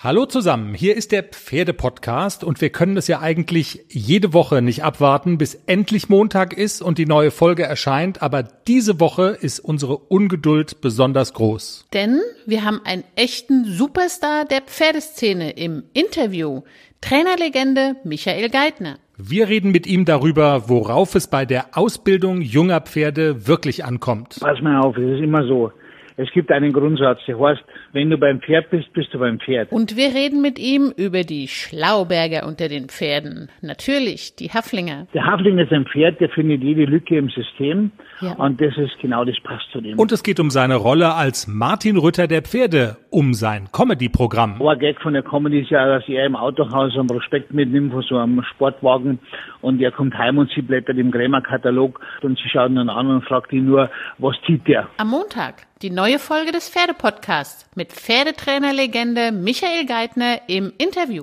Hallo zusammen, hier ist der Pferde-Podcast und wir können es ja eigentlich jede Woche nicht abwarten, bis endlich Montag ist und die neue Folge erscheint, aber diese Woche ist unsere Ungeduld besonders groß. Denn wir haben einen echten Superstar der Pferdeszene im Interview, Trainerlegende Michael Geithner. Wir reden mit ihm darüber, worauf es bei der Ausbildung junger Pferde wirklich ankommt. Pass mal auf, es ist immer so. Es gibt einen Grundsatz, der heißt, wenn du beim Pferd bist, bist du beim Pferd. Und wir reden mit ihm über die Schlauberger unter den Pferden. Natürlich, die Haflinger. Der Hafling ist ein Pferd, der findet jede Lücke im System. Ja. Und das ist genau das passt zu dem. Und es geht um seine Rolle als Martin Rütter der Pferde, um sein Comedy-Programm. Ein Gag von der Comedy ist ja, dass er im Autohaus am Prospekt mitnimmt von so einem Sportwagen und er kommt heim und sie blättert im Krämer-Katalog und sie schaut ihn an und fragt ihn nur, was zieht der? Am Montag die neue Folge des Pferdepodcasts mit Pferdetrainerlegende Michael Geithner im Interview.